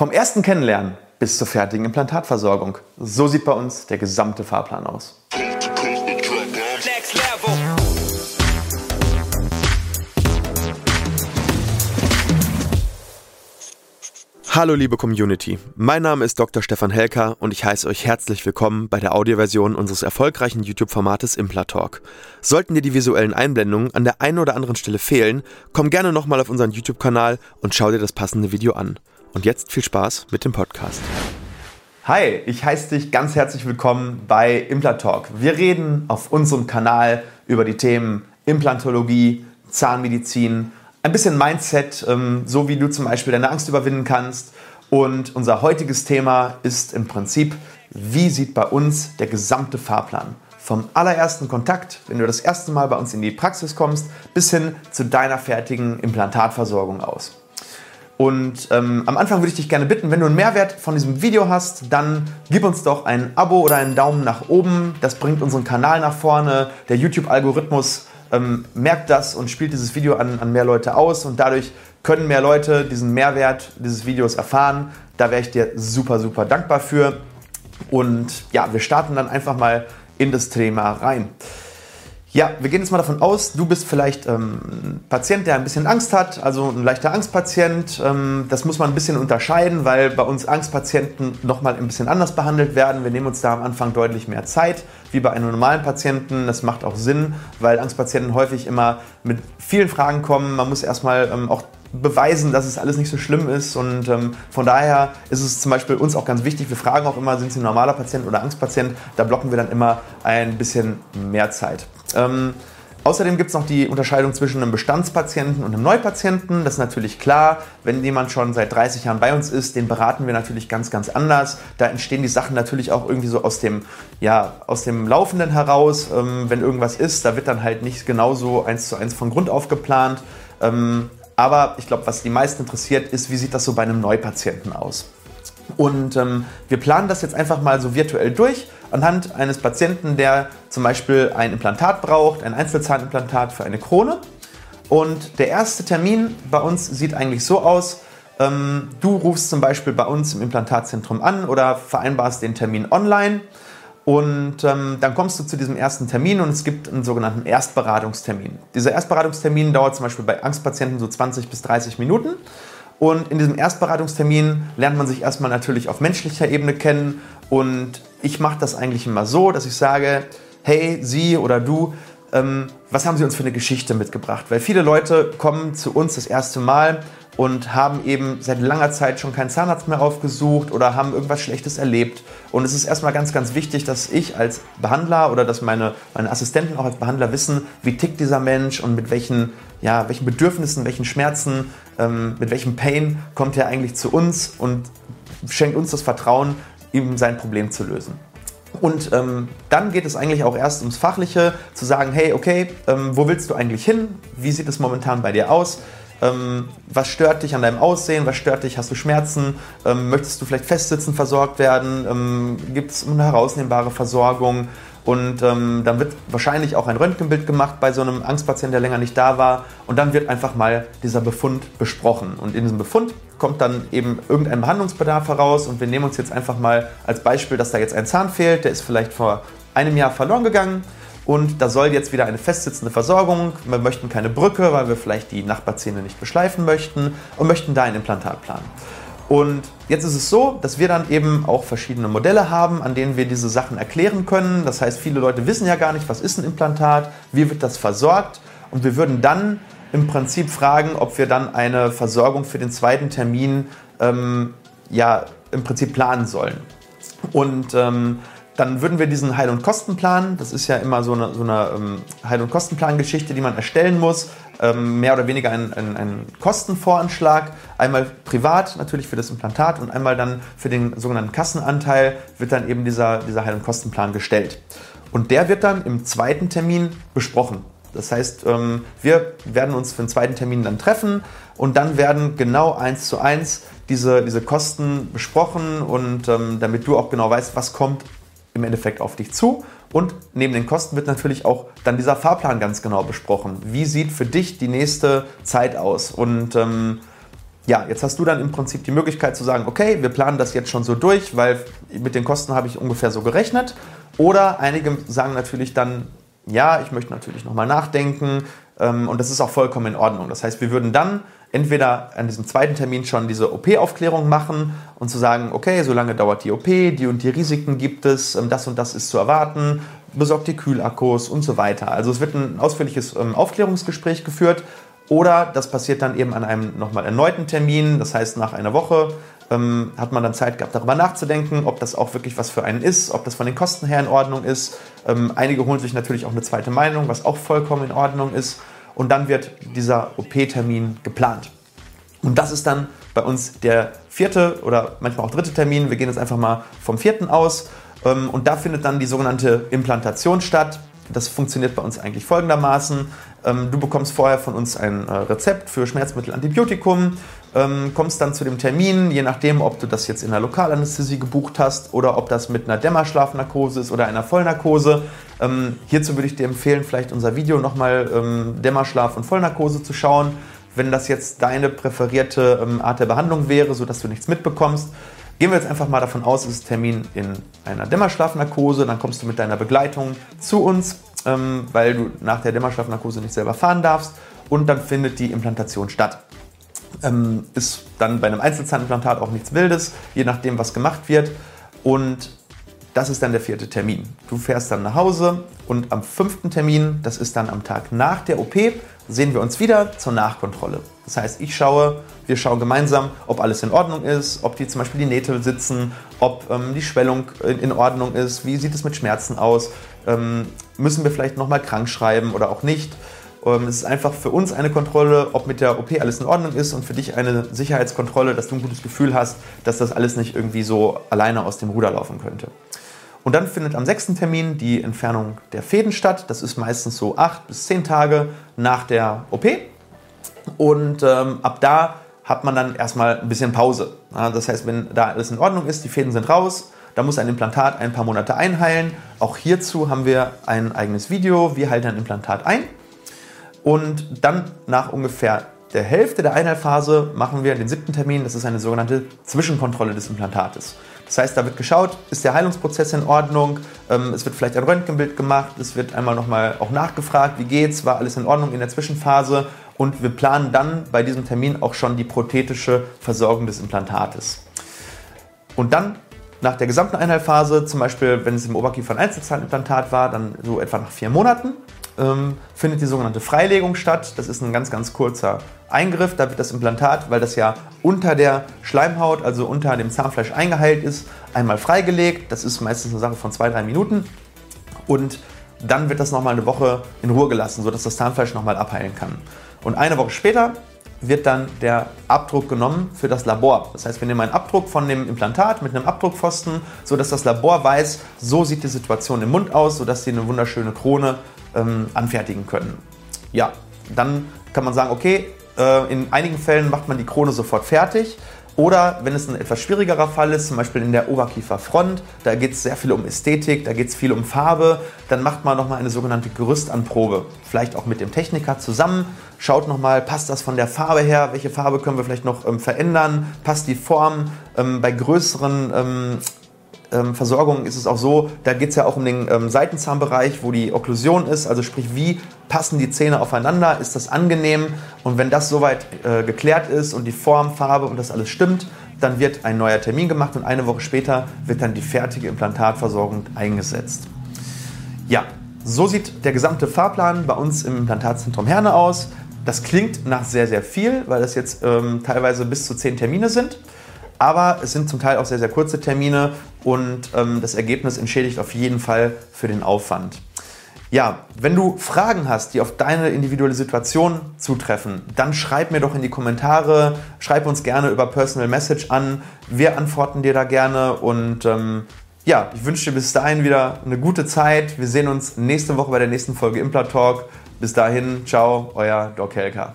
Vom ersten Kennenlernen bis zur fertigen Implantatversorgung. So sieht bei uns der gesamte Fahrplan aus. Hallo liebe Community, mein Name ist Dr. Stefan Helker und ich heiße euch herzlich willkommen bei der Audioversion unseres erfolgreichen YouTube-Formates Implatalk. Sollten dir die visuellen Einblendungen an der einen oder anderen Stelle fehlen, komm gerne nochmal auf unseren YouTube-Kanal und schau dir das passende Video an. Und jetzt viel Spaß mit dem Podcast. Hi, ich heiße dich ganz herzlich willkommen bei Implantalk. Wir reden auf unserem Kanal über die Themen Implantologie, Zahnmedizin, ein bisschen Mindset, ähm, so wie du zum Beispiel deine Angst überwinden kannst. Und unser heutiges Thema ist im Prinzip, wie sieht bei uns der gesamte Fahrplan vom allerersten Kontakt, wenn du das erste Mal bei uns in die Praxis kommst, bis hin zu deiner fertigen Implantatversorgung aus. Und ähm, am Anfang würde ich dich gerne bitten, wenn du einen Mehrwert von diesem Video hast, dann gib uns doch ein Abo oder einen Daumen nach oben. Das bringt unseren Kanal nach vorne. Der YouTube-Algorithmus ähm, merkt das und spielt dieses Video an, an mehr Leute aus und dadurch können mehr Leute diesen Mehrwert dieses Videos erfahren. Da wäre ich dir super, super dankbar für. Und ja, wir starten dann einfach mal in das Thema rein. Ja, wir gehen jetzt mal davon aus, du bist vielleicht ähm, ein Patient, der ein bisschen Angst hat, also ein leichter Angstpatient. Ähm, das muss man ein bisschen unterscheiden, weil bei uns Angstpatienten nochmal ein bisschen anders behandelt werden. Wir nehmen uns da am Anfang deutlich mehr Zeit, wie bei einem normalen Patienten. Das macht auch Sinn, weil Angstpatienten häufig immer mit vielen Fragen kommen. Man muss erstmal ähm, auch beweisen, dass es alles nicht so schlimm ist. Und ähm, von daher ist es zum Beispiel uns auch ganz wichtig, wir fragen auch immer, sind Sie ein normaler Patient oder Angstpatient? Da blocken wir dann immer ein bisschen mehr Zeit. Ähm, Außerdem gibt es noch die Unterscheidung zwischen einem Bestandspatienten und einem Neupatienten. Das ist natürlich klar. Wenn jemand schon seit 30 Jahren bei uns ist, den beraten wir natürlich ganz, ganz anders. Da entstehen die Sachen natürlich auch irgendwie so aus dem, ja, aus dem Laufenden heraus. Ähm, wenn irgendwas ist, da wird dann halt nicht genauso eins zu eins von Grund auf geplant. Ähm, aber ich glaube, was die meisten interessiert, ist, wie sieht das so bei einem Neupatienten aus? Und ähm, wir planen das jetzt einfach mal so virtuell durch anhand eines Patienten, der zum Beispiel ein Implantat braucht, ein Einzelzahnimplantat für eine Krone. Und der erste Termin bei uns sieht eigentlich so aus, ähm, du rufst zum Beispiel bei uns im Implantatzentrum an oder vereinbarst den Termin online und ähm, dann kommst du zu diesem ersten Termin und es gibt einen sogenannten Erstberatungstermin. Dieser Erstberatungstermin dauert zum Beispiel bei Angstpatienten so 20 bis 30 Minuten. Und in diesem Erstberatungstermin lernt man sich erstmal natürlich auf menschlicher Ebene kennen. Und ich mache das eigentlich immer so, dass ich sage, hey, Sie oder du, ähm, was haben Sie uns für eine Geschichte mitgebracht? Weil viele Leute kommen zu uns das erste Mal und haben eben seit langer Zeit schon keinen Zahnarzt mehr aufgesucht oder haben irgendwas Schlechtes erlebt. Und es ist erstmal ganz, ganz wichtig, dass ich als Behandler oder dass meine, meine Assistenten auch als Behandler wissen, wie tickt dieser Mensch und mit welchen, ja, welchen Bedürfnissen, welchen Schmerzen, ähm, mit welchem Pain kommt er eigentlich zu uns und schenkt uns das Vertrauen, ihm sein Problem zu lösen. Und ähm, dann geht es eigentlich auch erst ums Fachliche, zu sagen, hey, okay, ähm, wo willst du eigentlich hin? Wie sieht es momentan bei dir aus? Ähm, was stört dich an deinem Aussehen? Was stört dich? Hast du Schmerzen? Ähm, möchtest du vielleicht festsitzen versorgt werden? Ähm, Gibt es eine herausnehmbare Versorgung? Und ähm, dann wird wahrscheinlich auch ein Röntgenbild gemacht bei so einem Angstpatienten, der länger nicht da war. Und dann wird einfach mal dieser Befund besprochen. Und in diesem Befund kommt dann eben irgendein Behandlungsbedarf heraus. Und wir nehmen uns jetzt einfach mal als Beispiel, dass da jetzt ein Zahn fehlt. Der ist vielleicht vor einem Jahr verloren gegangen. Und da soll jetzt wieder eine festsitzende Versorgung. Wir möchten keine Brücke, weil wir vielleicht die Nachbarzähne nicht beschleifen möchten und möchten da ein Implantat planen. Und jetzt ist es so, dass wir dann eben auch verschiedene Modelle haben, an denen wir diese Sachen erklären können. Das heißt, viele Leute wissen ja gar nicht, was ist ein Implantat, wie wird das versorgt. Und wir würden dann im Prinzip fragen, ob wir dann eine Versorgung für den zweiten Termin ähm, ja im Prinzip planen sollen. Und ähm, dann würden wir diesen Heil- und Kostenplan, das ist ja immer so eine, so eine ähm, Heil- und Kostenplan-Geschichte, die man erstellen muss, ähm, mehr oder weniger ein, ein, ein, Kostenvoranschlag, einmal privat natürlich für das Implantat und einmal dann für den sogenannten Kassenanteil wird dann eben dieser, dieser Heil- und Kostenplan gestellt. Und der wird dann im zweiten Termin besprochen. Das heißt, ähm, wir werden uns für den zweiten Termin dann treffen und dann werden genau eins zu eins diese, diese Kosten besprochen und ähm, damit du auch genau weißt, was kommt im Endeffekt auf dich zu. Und neben den Kosten wird natürlich auch dann dieser Fahrplan ganz genau besprochen. Wie sieht für dich die nächste Zeit aus? Und ähm, ja, jetzt hast du dann im Prinzip die Möglichkeit zu sagen, okay, wir planen das jetzt schon so durch, weil mit den Kosten habe ich ungefähr so gerechnet. Oder einige sagen natürlich dann, ja, ich möchte natürlich nochmal nachdenken ähm, und das ist auch vollkommen in Ordnung. Das heißt, wir würden dann entweder an diesem zweiten Termin schon diese OP-Aufklärung machen und zu sagen, okay, so lange dauert die OP, die und die Risiken gibt es, ähm, das und das ist zu erwarten, besorgt die Kühlakkus und so weiter. Also es wird ein ausführliches ähm, Aufklärungsgespräch geführt oder das passiert dann eben an einem nochmal erneuten Termin, das heißt nach einer Woche ähm, hat man dann Zeit gehabt, darüber nachzudenken, ob das auch wirklich was für einen ist, ob das von den Kosten her in Ordnung ist. Einige holen sich natürlich auch eine zweite Meinung, was auch vollkommen in Ordnung ist. Und dann wird dieser OP-Termin geplant. Und das ist dann bei uns der vierte oder manchmal auch dritte Termin. Wir gehen jetzt einfach mal vom vierten aus. Ähm, und da findet dann die sogenannte Implantation statt. Das funktioniert bei uns eigentlich folgendermaßen. Ähm, du bekommst vorher von uns ein äh, Rezept für Schmerzmittel, Antibiotikum, ähm, kommst dann zu dem Termin, je nachdem, ob du das jetzt in der Lokalanästhesie gebucht hast oder ob das mit einer Dämmerschlafnarkose ist oder einer Vollnarkose. Ähm, hierzu würde ich dir empfehlen, vielleicht unser Video nochmal Dämmerschlaf und Vollnarkose zu schauen, wenn das jetzt deine präferierte Art der Behandlung wäre, sodass du nichts mitbekommst. Gehen wir jetzt einfach mal davon aus, es ist Termin in einer Dämmerschlafnarkose, dann kommst du mit deiner Begleitung zu uns, ähm, weil du nach der Dämmerschlafnarkose nicht selber fahren darfst und dann findet die Implantation statt. Ähm, ist dann bei einem Einzelzahnimplantat auch nichts Wildes, je nachdem, was gemacht wird. Und das ist dann der vierte Termin. Du fährst dann nach Hause und am fünften Termin, das ist dann am Tag nach der OP, sehen wir uns wieder zur Nachkontrolle. Das heißt, ich schaue, wir schauen gemeinsam, ob alles in Ordnung ist, ob die zum Beispiel die Nähte sitzen, ob ähm, die Schwellung in Ordnung ist, wie sieht es mit Schmerzen aus, ähm, müssen wir vielleicht nochmal krank schreiben oder auch nicht. Ähm, es ist einfach für uns eine Kontrolle, ob mit der OP alles in Ordnung ist und für dich eine Sicherheitskontrolle, dass du ein gutes Gefühl hast, dass das alles nicht irgendwie so alleine aus dem Ruder laufen könnte. Und dann findet am sechsten Termin die Entfernung der Fäden statt. Das ist meistens so acht bis zehn Tage nach der OP. Und ähm, ab da hat man dann erstmal ein bisschen Pause. Das heißt, wenn da alles in Ordnung ist, die Fäden sind raus, da muss ein Implantat ein paar Monate einheilen. Auch hierzu haben wir ein eigenes Video. Wir halten ein Implantat ein. Und dann nach ungefähr der Hälfte der Einheilphase machen wir den siebten Termin. Das ist eine sogenannte Zwischenkontrolle des Implantates. Das heißt, da wird geschaut, ist der Heilungsprozess in Ordnung, ähm, es wird vielleicht ein Röntgenbild gemacht, es wird einmal nochmal auch nachgefragt, wie geht's, war alles in Ordnung in der Zwischenphase und wir planen dann bei diesem Termin auch schon die prothetische Versorgung des Implantates. Und dann nach der gesamten Einheilphase, zum Beispiel wenn es im Oberkiefer ein Einzelzahnimplantat war, dann so etwa nach vier Monaten, ähm, findet die sogenannte Freilegung statt. Das ist ein ganz, ganz kurzer Eingriff. Da wird das Implantat, weil das ja unter der Schleimhaut, also unter dem Zahnfleisch eingeheilt ist, einmal freigelegt. Das ist meistens eine Sache von zwei, drei Minuten. Und dann wird das nochmal eine Woche in Ruhe gelassen, sodass das Zahnfleisch nochmal abheilen kann. Und eine Woche später wird dann der Abdruck genommen für das Labor. Das heißt, wir nehmen einen Abdruck von dem Implantat mit einem Abdruckpfosten, sodass das Labor weiß, so sieht die Situation im Mund aus, sodass sie eine wunderschöne Krone ähm, anfertigen können. Ja, dann kann man sagen, okay, äh, in einigen Fällen macht man die Krone sofort fertig. Oder wenn es ein etwas schwierigerer Fall ist, zum Beispiel in der Oberkieferfront, da geht es sehr viel um Ästhetik, da geht es viel um Farbe, dann macht man nochmal eine sogenannte Gerüstanprobe. Vielleicht auch mit dem Techniker zusammen, schaut nochmal, passt das von der Farbe her, welche Farbe können wir vielleicht noch ähm, verändern, passt die Form. Ähm, bei größeren ähm, Versorgung ist es auch so, da geht es ja auch um den ähm, Seitenzahnbereich, wo die Okklusion ist, also sprich, wie passen die Zähne aufeinander, ist das angenehm und wenn das soweit äh, geklärt ist und die Form, Farbe und das alles stimmt, dann wird ein neuer Termin gemacht und eine Woche später wird dann die fertige Implantatversorgung eingesetzt. Ja, so sieht der gesamte Fahrplan bei uns im Implantatzentrum Herne aus. Das klingt nach sehr, sehr viel, weil das jetzt ähm, teilweise bis zu zehn Termine sind. Aber es sind zum Teil auch sehr, sehr kurze Termine und ähm, das Ergebnis entschädigt auf jeden Fall für den Aufwand. Ja, wenn du Fragen hast, die auf deine individuelle Situation zutreffen, dann schreib mir doch in die Kommentare, schreib uns gerne über Personal Message an. Wir antworten dir da gerne und ähm, ja, ich wünsche dir bis dahin wieder eine gute Zeit. Wir sehen uns nächste Woche bei der nächsten Folge Impla Talk. Bis dahin, ciao, euer Doc Helker.